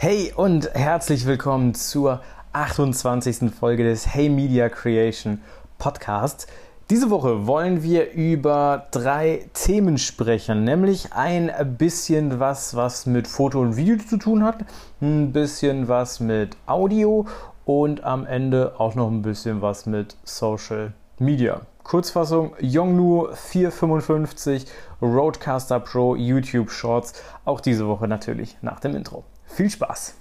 Hey und herzlich willkommen zur 28. Folge des Hey Media Creation Podcasts. Diese Woche wollen wir über drei Themen sprechen, nämlich ein bisschen was, was mit Foto und Video zu tun hat, ein bisschen was mit Audio und am Ende auch noch ein bisschen was mit Social Media. Kurzfassung Yongnu 455 Roadcaster Pro YouTube Shorts, auch diese Woche natürlich nach dem Intro. Viel Spaß!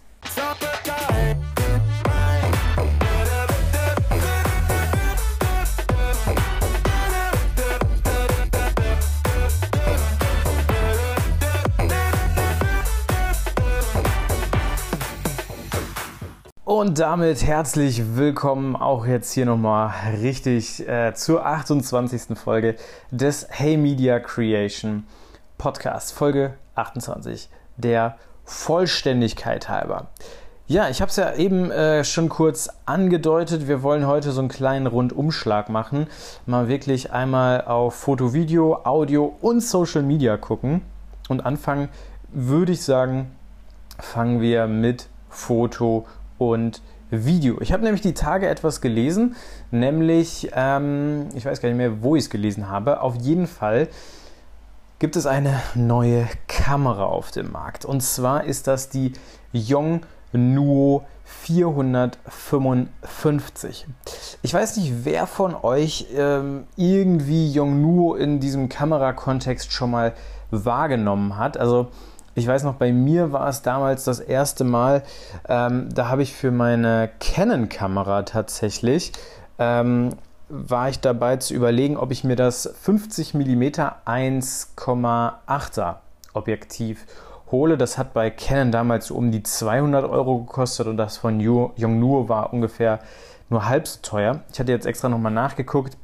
Und damit herzlich willkommen auch jetzt hier nochmal richtig äh, zur 28. Folge des Hey Media Creation Podcast, Folge 28, der Vollständigkeit halber. Ja, ich habe es ja eben äh, schon kurz angedeutet. Wir wollen heute so einen kleinen Rundumschlag machen. Mal wirklich einmal auf Foto, Video, Audio und Social Media gucken. Und anfangen würde ich sagen, fangen wir mit Foto und Video. Ich habe nämlich die Tage etwas gelesen, nämlich, ähm, ich weiß gar nicht mehr, wo ich es gelesen habe. Auf jeden Fall gibt es eine neue Kamera auf dem Markt. Und zwar ist das die Yongnuo 455. Ich weiß nicht, wer von euch ähm, irgendwie Yongnuo in diesem Kamerakontext schon mal wahrgenommen hat. Also ich weiß noch, bei mir war es damals das erste Mal, ähm, da habe ich für meine Canon-Kamera tatsächlich ähm, war ich dabei zu überlegen, ob ich mir das 50 mm 1,8er Objektiv hole. Das hat bei Canon damals um die 200 Euro gekostet und das von Yongnuo war ungefähr nur halb so teuer. Ich hatte jetzt extra nochmal nachgeguckt.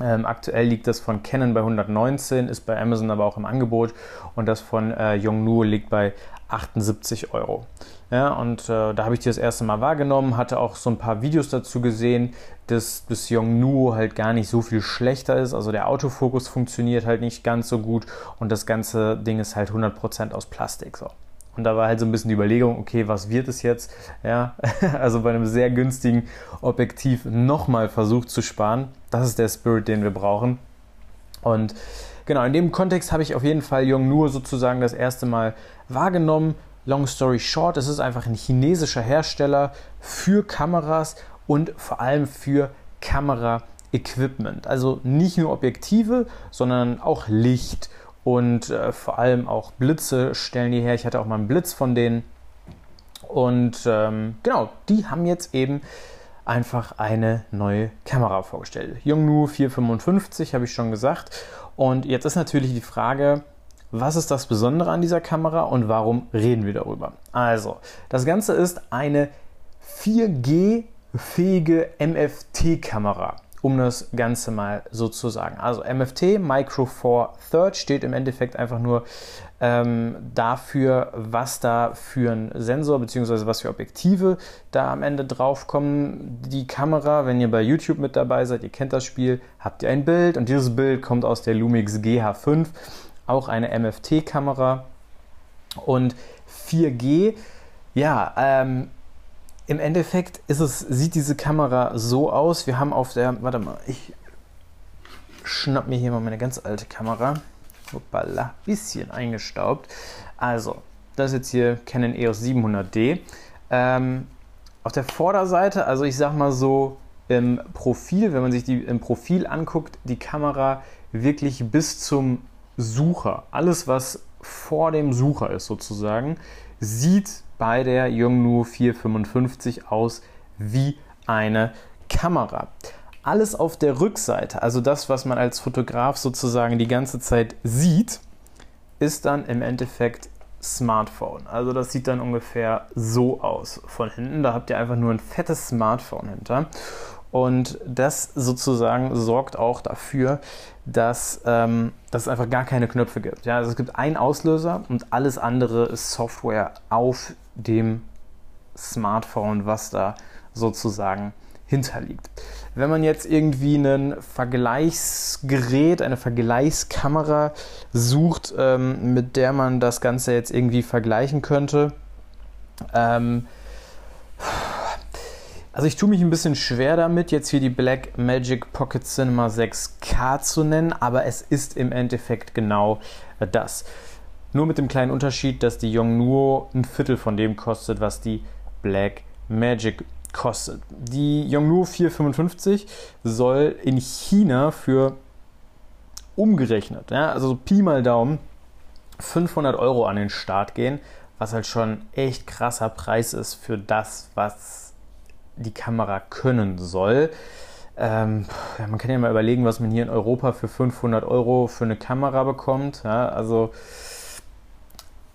Ähm, aktuell liegt das von Canon bei 119, ist bei Amazon aber auch im Angebot und das von äh, Yongnuo liegt bei 78 Euro. Ja, und äh, da habe ich die das erste Mal wahrgenommen, hatte auch so ein paar Videos dazu gesehen, dass das Yongnuo halt gar nicht so viel schlechter ist. Also der Autofokus funktioniert halt nicht ganz so gut und das ganze Ding ist halt 100% aus Plastik. So. Und da war halt so ein bisschen die Überlegung, okay, was wird es jetzt? Ja, also bei einem sehr günstigen Objektiv nochmal versucht zu sparen. Das ist der Spirit, den wir brauchen. Und genau, in dem Kontext habe ich auf jeden Fall Yongnuo sozusagen das erste Mal wahrgenommen. Long story short, es ist einfach ein chinesischer Hersteller für Kameras und vor allem für Kamera-Equipment. Also nicht nur Objektive, sondern auch Licht und äh, vor allem auch Blitze stellen die her. Ich hatte auch mal einen Blitz von denen. Und ähm, genau, die haben jetzt eben einfach eine neue Kamera vorgestellt. Yongnuo 455 habe ich schon gesagt. Und jetzt ist natürlich die Frage, was ist das Besondere an dieser Kamera und warum reden wir darüber? Also, das Ganze ist eine 4G-fähige MFT-Kamera, um das Ganze mal so zu sagen. Also MFT, Micro Four Third, steht im Endeffekt einfach nur ähm, dafür, was da für ein Sensor bzw. was für Objektive da am Ende draufkommen. Die Kamera, wenn ihr bei YouTube mit dabei seid, ihr kennt das Spiel, habt ihr ein Bild und dieses Bild kommt aus der Lumix GH5 auch eine MFT-Kamera und 4G. Ja, ähm, im Endeffekt ist es, sieht diese Kamera so aus. Wir haben auf der, warte mal, ich schnapp mir hier mal meine ganz alte Kamera. Hoppala, bisschen eingestaubt. Also, das ist jetzt hier Canon EOS 700D. Ähm, auf der Vorderseite, also ich sag mal so im Profil, wenn man sich die im Profil anguckt, die Kamera wirklich bis zum Sucher, alles was vor dem Sucher ist sozusagen, sieht bei der Yongnuo 455 aus wie eine Kamera. Alles auf der Rückseite, also das, was man als Fotograf sozusagen die ganze Zeit sieht, ist dann im Endeffekt Smartphone. Also das sieht dann ungefähr so aus von hinten. Da habt ihr einfach nur ein fettes Smartphone hinter. Und das sozusagen sorgt auch dafür, dass, ähm, dass es einfach gar keine Knöpfe gibt. Ja? Also es gibt einen Auslöser und alles andere ist Software auf dem Smartphone, was da sozusagen hinterliegt. Wenn man jetzt irgendwie ein Vergleichsgerät, eine Vergleichskamera sucht, ähm, mit der man das Ganze jetzt irgendwie vergleichen könnte, Ähm, also ich tue mich ein bisschen schwer damit, jetzt hier die Black Magic Pocket Cinema 6K zu nennen, aber es ist im Endeffekt genau das. Nur mit dem kleinen Unterschied, dass die Yongnuo ein Viertel von dem kostet, was die Black Magic kostet. Die Yongnuo 455 soll in China für umgerechnet, ja, also Pi mal Daumen, 500 Euro an den Start gehen, was halt schon echt krasser Preis ist für das, was die Kamera können soll. Ähm, man kann ja mal überlegen, was man hier in Europa für 500 Euro für eine Kamera bekommt. Ja, also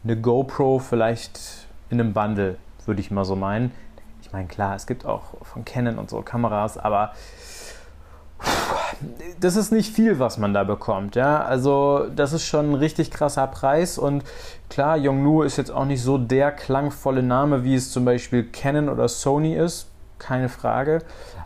eine GoPro vielleicht in einem Bundle, würde ich mal so meinen. Ich meine, klar, es gibt auch von Canon und so Kameras, aber das ist nicht viel, was man da bekommt. Ja? Also das ist schon ein richtig krasser Preis und klar, Yongnuo ist jetzt auch nicht so der klangvolle Name, wie es zum Beispiel Canon oder Sony ist keine Frage.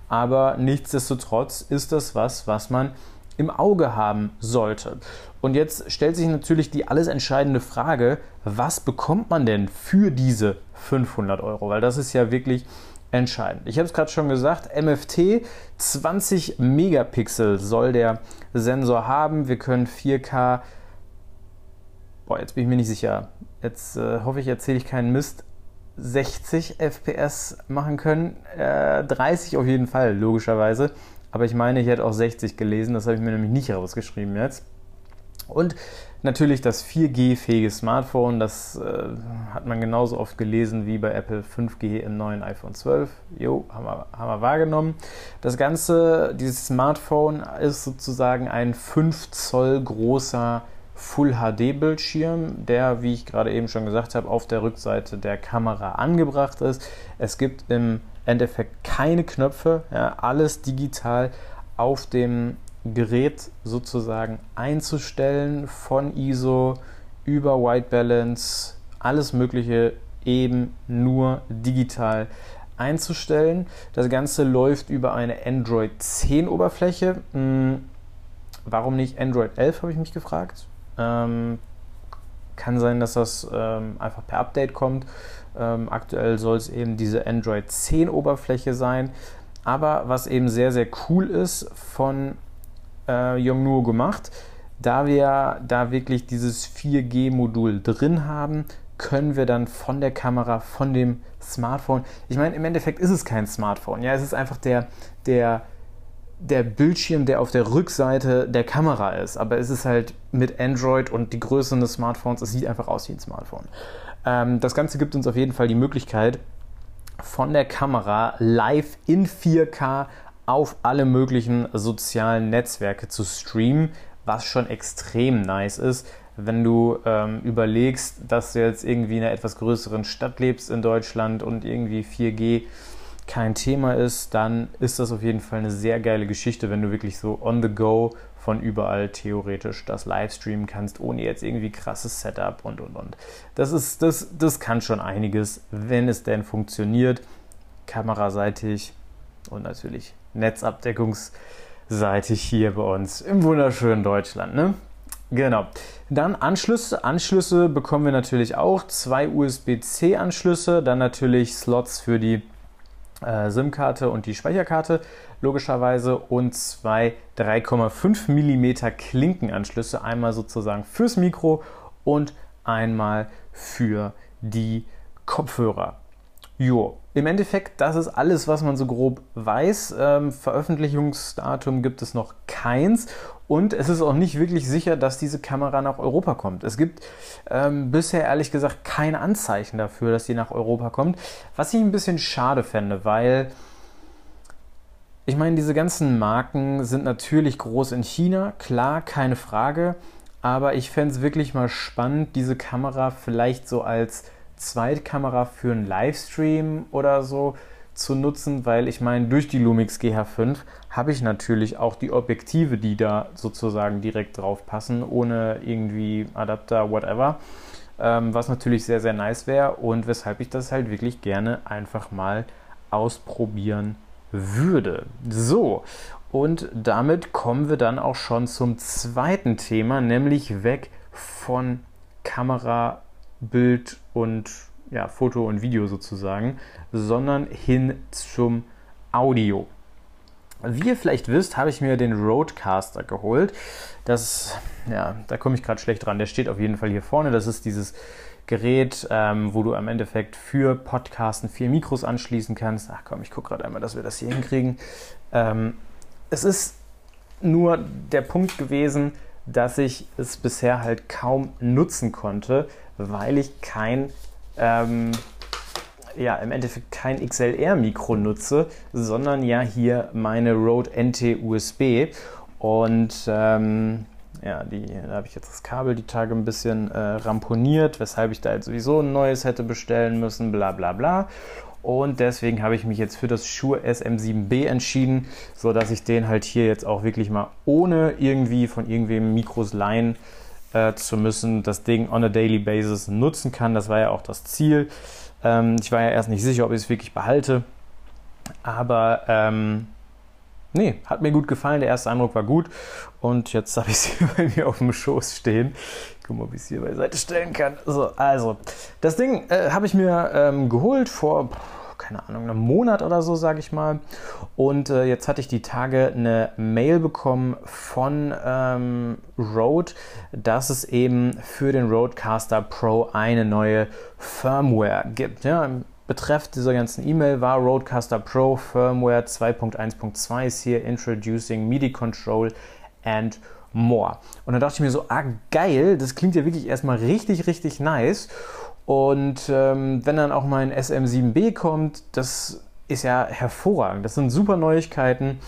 Aber nichtsdestotrotz ist das was, was man im Auge haben sollte. Und jetzt stellt sich natürlich die alles entscheidende Frage, was bekommt man denn für diese 500 Euro? Weil das ist ja wirklich entscheidend. Ich habe es gerade schon gesagt, MFT 20 Megapixel soll der Sensor haben. Wir können 4K, boah, jetzt bin ich mir nicht sicher. Jetzt äh, hoffe ich, erzähle ich keinen Mist. 60 FPS machen können. Äh, 30 auf jeden Fall, logischerweise. Aber ich meine, ich hätte auch 60 gelesen. Das habe ich mir nämlich nicht rausgeschrieben jetzt. Und natürlich das 4G-fähige Smartphone. Das äh, hat man genauso oft gelesen wie bei Apple 5G im neuen iPhone 12. Jo, haben wir, haben wir wahrgenommen. Das Ganze, dieses Smartphone ist sozusagen ein 5 Zoll großer Full HD Bildschirm, der, wie ich gerade eben schon gesagt habe, auf der Rückseite der Kamera angebracht ist. Es gibt im Endeffekt keine Knöpfe, ja, alles digital auf dem Gerät sozusagen einzustellen, von ISO über White Balance, alles Mögliche eben nur digital einzustellen. Das Ganze läuft über eine Android 10 Oberfläche. Hm, warum nicht Android 11, habe ich mich gefragt. Ähm, kann sein, dass das ähm, einfach per Update kommt. Ähm, aktuell soll es eben diese Android 10 Oberfläche sein. Aber was eben sehr, sehr cool ist von äh, Yongnuo gemacht, da wir da wirklich dieses 4G-Modul drin haben, können wir dann von der Kamera, von dem Smartphone, ich meine, im Endeffekt ist es kein Smartphone, ja, es ist einfach der, der der Bildschirm, der auf der Rückseite der Kamera ist. Aber es ist halt mit Android und die Größe des Smartphones, es sieht einfach aus wie ein Smartphone. Ähm, das Ganze gibt uns auf jeden Fall die Möglichkeit, von der Kamera live in 4K auf alle möglichen sozialen Netzwerke zu streamen, was schon extrem nice ist, wenn du ähm, überlegst, dass du jetzt irgendwie in einer etwas größeren Stadt lebst in Deutschland und irgendwie 4G kein Thema ist, dann ist das auf jeden Fall eine sehr geile Geschichte, wenn du wirklich so on the go von überall theoretisch das Livestreamen kannst, ohne jetzt irgendwie krasses Setup und und und. Das ist, das, das kann schon einiges, wenn es denn funktioniert, kameraseitig und natürlich netzabdeckungsseitig hier bei uns im wunderschönen Deutschland. Ne? Genau. Dann Anschlüsse. Anschlüsse bekommen wir natürlich auch. Zwei USB-C-Anschlüsse, dann natürlich Slots für die äh, SIM-Karte und die Speicherkarte logischerweise und zwei 3,5 mm Klinkenanschlüsse, einmal sozusagen fürs Mikro und einmal für die Kopfhörer. Jo, im Endeffekt, das ist alles, was man so grob weiß. Ähm, Veröffentlichungsdatum gibt es noch keins und es ist auch nicht wirklich sicher, dass diese Kamera nach Europa kommt. Es gibt ähm, bisher ehrlich gesagt kein Anzeichen dafür, dass sie nach Europa kommt, was ich ein bisschen schade fände, weil ich meine, diese ganzen Marken sind natürlich groß in China, klar, keine Frage, aber ich fände es wirklich mal spannend, diese Kamera vielleicht so als Zweitkamera für einen Livestream oder so zu nutzen, weil ich meine, durch die Lumix GH5 habe ich natürlich auch die Objektive, die da sozusagen direkt drauf passen, ohne irgendwie Adapter, whatever. Ähm, was natürlich sehr, sehr nice wäre und weshalb ich das halt wirklich gerne einfach mal ausprobieren würde. So, und damit kommen wir dann auch schon zum zweiten Thema, nämlich weg von Kamera Bild und ja, Foto und Video sozusagen, sondern hin zum Audio. Wie ihr vielleicht wisst, habe ich mir den Roadcaster geholt. Das, ja, da komme ich gerade schlecht dran. Der steht auf jeden Fall hier vorne. Das ist dieses Gerät, ähm, wo du am Endeffekt für Podcasten vier Mikros anschließen kannst. Ach komm, ich gucke gerade einmal, dass wir das hier hinkriegen. Ähm, es ist nur der Punkt gewesen, dass ich es bisher halt kaum nutzen konnte, weil ich kein ähm, ja im Endeffekt kein XLR-Mikro nutze, sondern ja hier meine Rode NT USB. Und ähm, ja, die, da habe ich jetzt das Kabel die Tage ein bisschen äh, ramponiert, weshalb ich da jetzt sowieso ein neues hätte bestellen müssen, bla bla bla. Und deswegen habe ich mich jetzt für das Shure SM7B entschieden, sodass ich den halt hier jetzt auch wirklich mal ohne irgendwie von irgendwem Mikros leihen äh, zu müssen, das Ding on a daily basis nutzen kann. Das war ja auch das Ziel. Ähm, ich war ja erst nicht sicher, ob ich es wirklich behalte. Aber ähm, nee, hat mir gut gefallen. Der erste Eindruck war gut. Und jetzt habe ich sie bei mir auf dem Schoß stehen. Ich gucke mal, ob ich es hier beiseite stellen kann. So, also, das Ding äh, habe ich mir ähm, geholt vor keine Ahnung, einem Monat oder so, sage ich mal. Und äh, jetzt hatte ich die Tage eine Mail bekommen von ähm, Rode, dass es eben für den Rodecaster Pro eine neue Firmware gibt. Ja, Betreff dieser ganzen E-Mail war Rodecaster Pro Firmware 2.1.2 ist hier Introducing MIDI Control and more. Und dann dachte ich mir so, ah geil, das klingt ja wirklich erstmal richtig, richtig nice. Und ähm, wenn dann auch mein SM7B kommt, das ist ja hervorragend. Das sind super Neuigkeiten.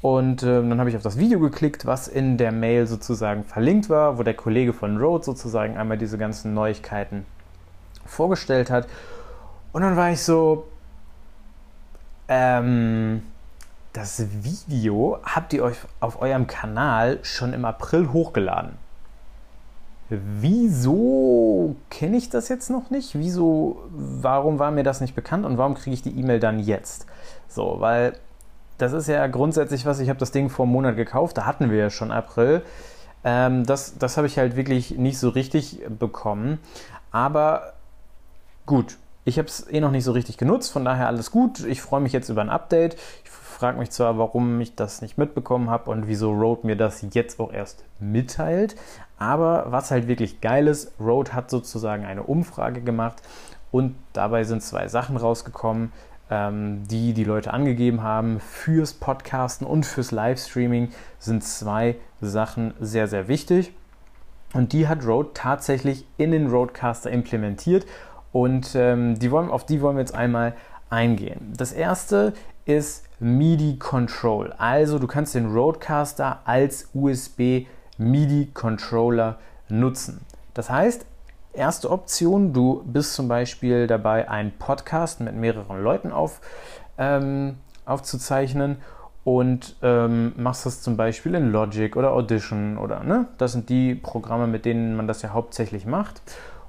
Und ähm, dann habe ich auf das Video geklickt, was in der Mail sozusagen verlinkt war, wo der Kollege von Rode sozusagen einmal diese ganzen Neuigkeiten vorgestellt hat. Und dann war ich so, ähm, das Video habt ihr euch auf eurem Kanal schon im April hochgeladen wieso kenne ich das jetzt noch nicht? Wieso, warum war mir das nicht bekannt und warum kriege ich die E-Mail dann jetzt? So, weil das ist ja grundsätzlich was, ich habe das Ding vor einem Monat gekauft, da hatten wir ja schon April. Ähm, das das habe ich halt wirklich nicht so richtig bekommen. Aber gut, ich habe es eh noch nicht so richtig genutzt, von daher alles gut. Ich freue mich jetzt über ein Update. Ich frage mich zwar, warum ich das nicht mitbekommen habe und wieso Rode mir das jetzt auch erst mitteilt. Aber was halt wirklich geil ist, Rode hat sozusagen eine Umfrage gemacht und dabei sind zwei Sachen rausgekommen, ähm, die die Leute angegeben haben. Fürs Podcasten und fürs Livestreaming sind zwei Sachen sehr, sehr wichtig. Und die hat Rode tatsächlich in den Rodecaster implementiert. Und ähm, die wollen, auf die wollen wir jetzt einmal eingehen. Das erste ist MIDI Control. Also du kannst den Rodecaster als USB MIDI-Controller nutzen. Das heißt, erste Option, du bist zum Beispiel dabei, einen Podcast mit mehreren Leuten auf, ähm, aufzuzeichnen und ähm, machst das zum Beispiel in Logic oder Audition oder ne? Das sind die Programme, mit denen man das ja hauptsächlich macht.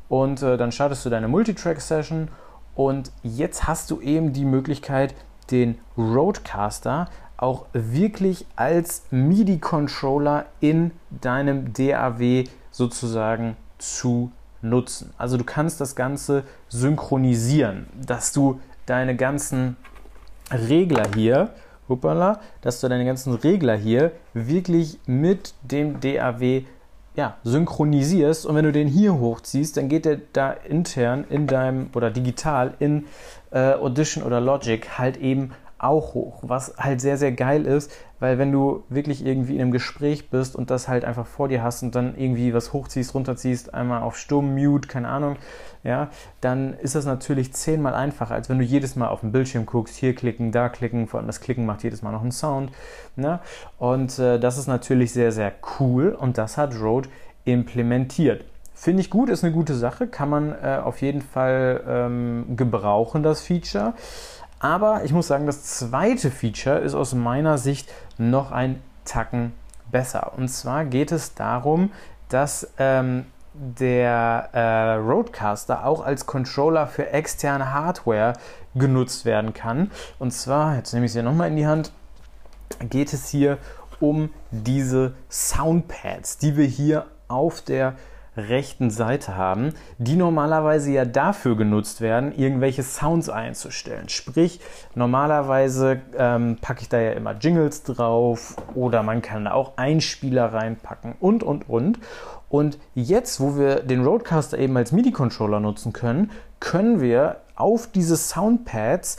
Und äh, dann startest du deine Multitrack-Session und jetzt hast du eben die Möglichkeit, den Roadcaster auch wirklich als MIDI-Controller in deinem DAW sozusagen zu nutzen. Also du kannst das Ganze synchronisieren, dass du deine ganzen Regler hier, hoppala, dass du deine ganzen Regler hier wirklich mit dem DAW ja, synchronisierst und wenn du den hier hochziehst, dann geht der da intern in deinem oder digital in äh, Audition oder Logic halt eben auch hoch, was halt sehr, sehr geil ist, weil wenn du wirklich irgendwie in einem Gespräch bist und das halt einfach vor dir hast und dann irgendwie was hochziehst, runterziehst, einmal auf Stumm, Mute, keine Ahnung, ja, dann ist das natürlich zehnmal einfacher, als wenn du jedes Mal auf den Bildschirm guckst, hier klicken, da klicken, vor allem das Klicken macht jedes Mal noch einen Sound, ne? Und äh, das ist natürlich sehr, sehr cool und das hat Rode implementiert. Finde ich gut, ist eine gute Sache, kann man äh, auf jeden Fall ähm, gebrauchen, das Feature. Aber ich muss sagen, das zweite Feature ist aus meiner Sicht noch ein Tacken besser. Und zwar geht es darum, dass ähm, der äh, Roadcaster auch als Controller für externe Hardware genutzt werden kann. Und zwar, jetzt nehme ich sie nochmal in die Hand, geht es hier um diese Soundpads, die wir hier auf der rechten Seite haben, die normalerweise ja dafür genutzt werden, irgendwelche Sounds einzustellen. Sprich, normalerweise ähm, packe ich da ja immer Jingles drauf oder man kann da auch Einspieler reinpacken und, und, und. Und jetzt, wo wir den Roadcaster eben als MIDI-Controller nutzen können, können wir auf diese Soundpads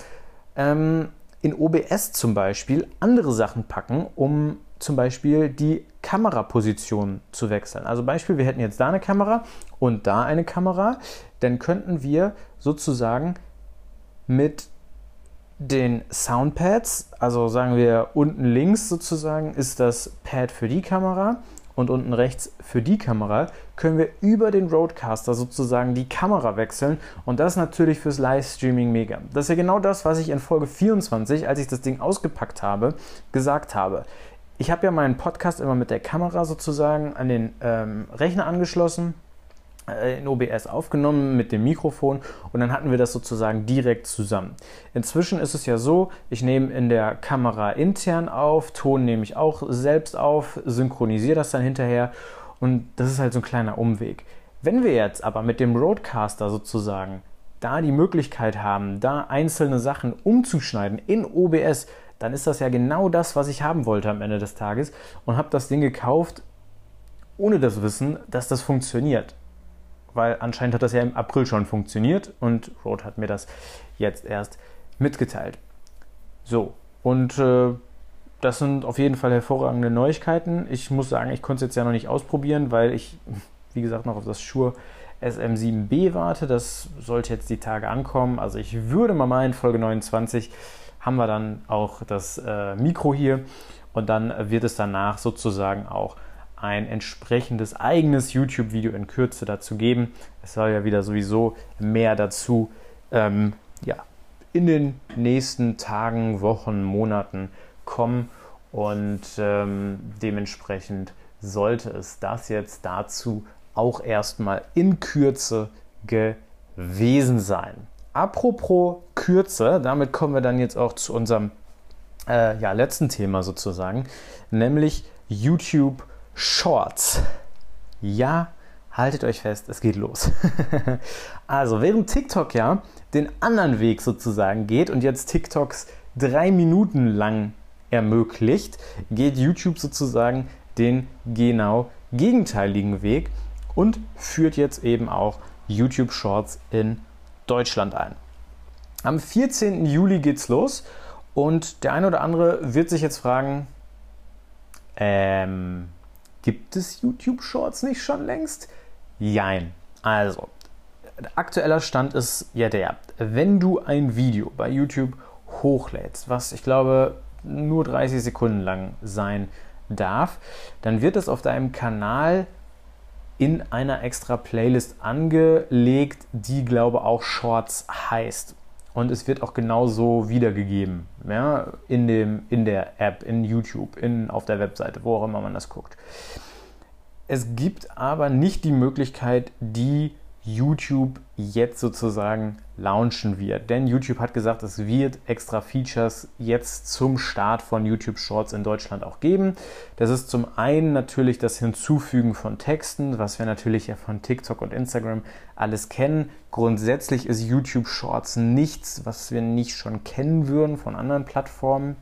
ähm, in OBS zum Beispiel andere Sachen packen, um zum Beispiel die Kameraposition zu wechseln. Also Beispiel, wir hätten jetzt da eine Kamera und da eine Kamera, dann könnten wir sozusagen mit den Soundpads, also sagen wir unten links sozusagen ist das Pad für die Kamera und unten rechts für die Kamera, können wir über den Roadcaster sozusagen die Kamera wechseln und das natürlich fürs Livestreaming mega. Das ist ja genau das, was ich in Folge 24, als ich das Ding ausgepackt habe, gesagt habe. Ich habe ja meinen Podcast immer mit der Kamera sozusagen an den ähm, Rechner angeschlossen äh, in OBS aufgenommen mit dem Mikrofon und dann hatten wir das sozusagen direkt zusammen. Inzwischen ist es ja so, ich nehme in der Kamera intern auf, Ton nehme ich auch selbst auf, synchronisiere das dann hinterher und das ist halt so ein kleiner Umweg. Wenn wir jetzt aber mit dem Roadcaster sozusagen da die Möglichkeit haben, da einzelne Sachen umzuschneiden in OBS, dann ist das ja genau das, was ich haben wollte am Ende des Tages und habe das Ding gekauft, ohne das Wissen, dass das funktioniert weil anscheinend hat das ja im April schon funktioniert und Rode hat mir das jetzt erst mitgeteilt. So, und äh, das sind auf jeden Fall hervorragende Neuigkeiten. Ich muss sagen, ich konnte es jetzt ja noch nicht ausprobieren, weil ich, wie gesagt, noch auf das Shure SM7B warte. Das sollte jetzt die Tage ankommen. Also ich würde mal meinen, Folge 29 haben wir dann auch das äh, Mikro hier und dann wird es danach sozusagen auch ein entsprechendes eigenes YouTube-Video in Kürze dazu geben. Es soll ja wieder sowieso mehr dazu ähm, ja, in den nächsten Tagen, Wochen, Monaten kommen und ähm, dementsprechend sollte es das jetzt dazu auch erstmal in Kürze gewesen sein. Apropos Kürze, damit kommen wir dann jetzt auch zu unserem äh, ja, letzten Thema sozusagen, nämlich YouTube Shorts. Ja, haltet euch fest, es geht los. also, während TikTok ja den anderen Weg sozusagen geht und jetzt TikToks drei Minuten lang ermöglicht, geht YouTube sozusagen den genau gegenteiligen Weg und führt jetzt eben auch YouTube Shorts in Deutschland ein. Am 14. Juli geht's los und der eine oder andere wird sich jetzt fragen, ähm, Gibt es YouTube Shorts nicht schon längst? Jein. Also, aktueller Stand ist ja der, wenn du ein Video bei YouTube hochlädst, was ich glaube nur 30 Sekunden lang sein darf, dann wird es auf deinem Kanal in einer extra Playlist angelegt, die glaube auch Shorts heißt und es wird auch genauso wiedergegeben ja, in, dem, in der App, in YouTube, in, auf der Webseite, wo auch immer man das guckt. Es gibt aber nicht die Möglichkeit, die YouTube jetzt sozusagen launchen wird. Denn YouTube hat gesagt, es wird extra Features jetzt zum Start von YouTube Shorts in Deutschland auch geben. Das ist zum einen natürlich das Hinzufügen von Texten, was wir natürlich ja von TikTok und Instagram alles kennen. Grundsätzlich ist YouTube Shorts nichts, was wir nicht schon kennen würden von anderen Plattformen.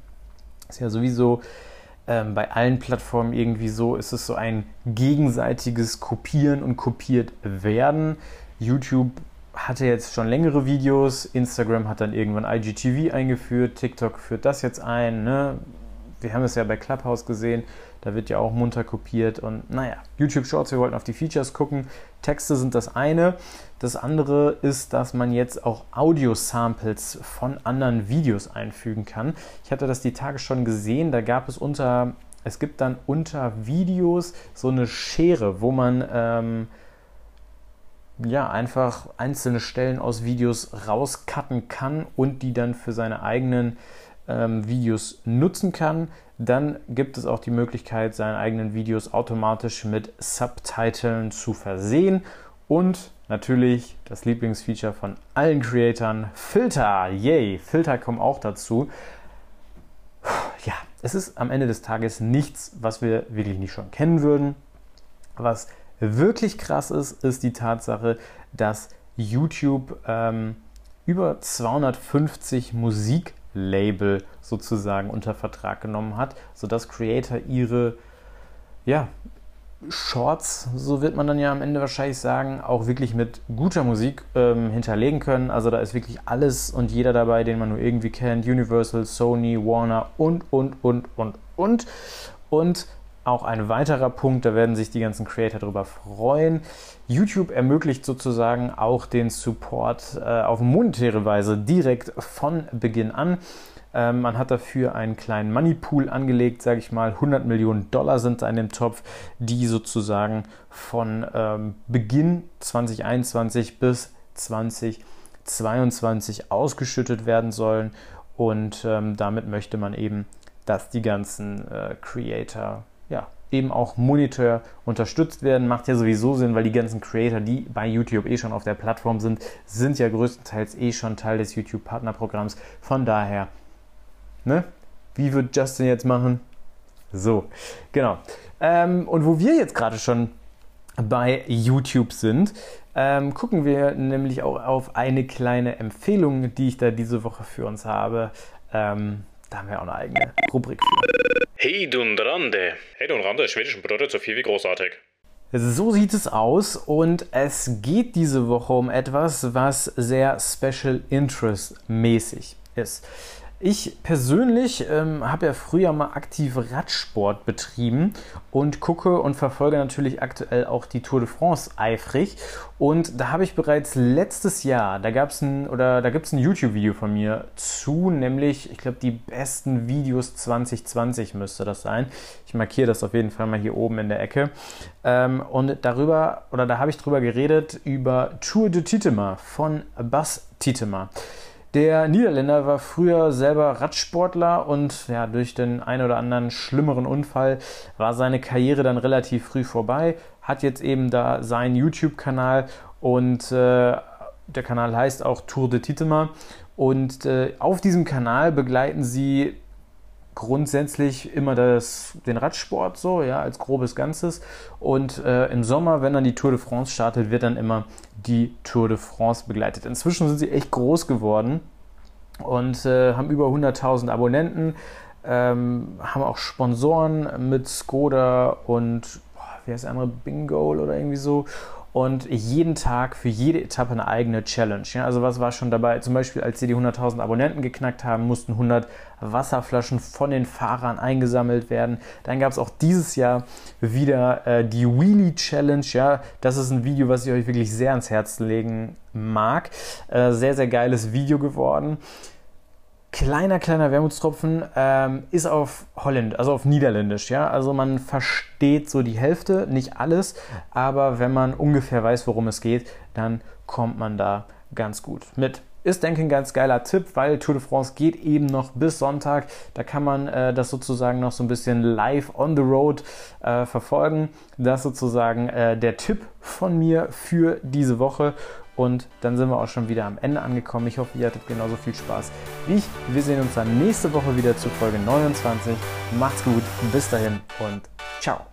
Ist ja sowieso ähm, bei allen Plattformen irgendwie so, ist es so ein gegenseitiges Kopieren und kopiert werden. YouTube hatte jetzt schon längere Videos, Instagram hat dann irgendwann IGTV eingeführt, TikTok führt das jetzt ein. Ne? Wir haben es ja bei Clubhouse gesehen, da wird ja auch munter kopiert und naja, YouTube Shorts, wir wollten auf die Features gucken. Texte sind das eine. Das andere ist, dass man jetzt auch Audio-Samples von anderen Videos einfügen kann. Ich hatte das die Tage schon gesehen, da gab es unter, es gibt dann unter Videos so eine Schere, wo man ähm, ja einfach einzelne Stellen aus Videos rauscutten kann und die dann für seine eigenen ähm, Videos nutzen kann. Dann gibt es auch die Möglichkeit, seine eigenen Videos automatisch mit Subtiteln zu versehen und natürlich das Lieblingsfeature von allen Creatoren, Filter. Yay, Filter kommen auch dazu. Ja, es ist am Ende des Tages nichts, was wir wirklich nicht schon kennen würden. Was wirklich krass ist, ist die Tatsache, dass YouTube ähm, über 250 Musiklabel sozusagen unter Vertrag genommen hat, sodass Creator ihre ja, Shorts, so wird man dann ja am Ende wahrscheinlich sagen, auch wirklich mit guter Musik ähm, hinterlegen können. Also da ist wirklich alles und jeder dabei, den man nur irgendwie kennt. Universal, Sony, Warner und, und, und, und, und. Und auch ein weiterer Punkt, da werden sich die ganzen Creator darüber freuen. YouTube ermöglicht sozusagen auch den Support äh, auf monetäre Weise direkt von Beginn an. Ähm, man hat dafür einen kleinen Moneypool angelegt, sage ich mal. 100 Millionen Dollar sind da in dem Topf, die sozusagen von ähm, Beginn 2021 bis 2022 ausgeschüttet werden sollen. Und ähm, damit möchte man eben, dass die ganzen äh, Creator ja, eben auch Monitor unterstützt werden. Macht ja sowieso Sinn, weil die ganzen Creator, die bei YouTube eh schon auf der Plattform sind, sind ja größtenteils eh schon Teil des YouTube-Partnerprogramms. Von daher Ne? Wie wird Justin jetzt machen? So, genau. Ähm, und wo wir jetzt gerade schon bei YouTube sind, ähm, gucken wir nämlich auch auf eine kleine Empfehlung, die ich da diese Woche für uns habe. Ähm, da haben wir auch eine eigene Rubrik für. Hey Dunrande. Hey Dunrande, schwedischen bedeutet so viel wie großartig. So sieht es aus und es geht diese Woche um etwas, was sehr Special Interest mäßig ist. Ich persönlich ähm, habe ja früher mal aktiv Radsport betrieben und gucke und verfolge natürlich aktuell auch die Tour de France eifrig. Und da habe ich bereits letztes Jahr, da gab es ein oder da gibt es ein YouTube-Video von mir zu, nämlich, ich glaube, die besten Videos 2020 müsste das sein. Ich markiere das auf jeden Fall mal hier oben in der Ecke. Ähm, und darüber, oder da habe ich drüber geredet, über Tour de Titema von Bas Titema. Der Niederländer war früher selber Radsportler und ja, durch den ein oder anderen schlimmeren Unfall war seine Karriere dann relativ früh vorbei. Hat jetzt eben da seinen YouTube-Kanal und äh, der Kanal heißt auch Tour de Titema. Und äh, auf diesem Kanal begleiten sie grundsätzlich immer das, den Radsport so, ja, als grobes Ganzes. Und äh, im Sommer, wenn dann die Tour de France startet, wird dann immer die Tour de France begleitet. Inzwischen sind sie echt groß geworden und äh, haben über 100.000 Abonnenten, ähm, haben auch Sponsoren mit Skoda und boah, wie heißt der andere, Bingo oder irgendwie so und jeden Tag für jede Etappe eine eigene Challenge. Ja, also was war schon dabei? Zum Beispiel, als sie die 100.000 Abonnenten geknackt haben, mussten 100 Wasserflaschen von den Fahrern eingesammelt werden. Dann gab es auch dieses Jahr wieder äh, die Wheelie Challenge. Ja, das ist ein Video, was ich euch wirklich sehr ans Herz legen mag. Äh, sehr, sehr geiles Video geworden kleiner, kleiner Wermutstropfen ähm, ist auf Holland, also auf Niederländisch, ja. Also man versteht so die Hälfte, nicht alles, aber wenn man ungefähr weiß, worum es geht, dann kommt man da ganz gut mit. Ist, denke ich, ein ganz geiler Tipp, weil Tour de France geht eben noch bis Sonntag. Da kann man äh, das sozusagen noch so ein bisschen live on the road äh, verfolgen. Das ist sozusagen äh, der Tipp von mir für diese Woche. Und dann sind wir auch schon wieder am Ende angekommen. Ich hoffe, ihr hattet genauso viel Spaß wie ich. Wir sehen uns dann nächste Woche wieder zu Folge 29. Macht's gut, bis dahin und ciao.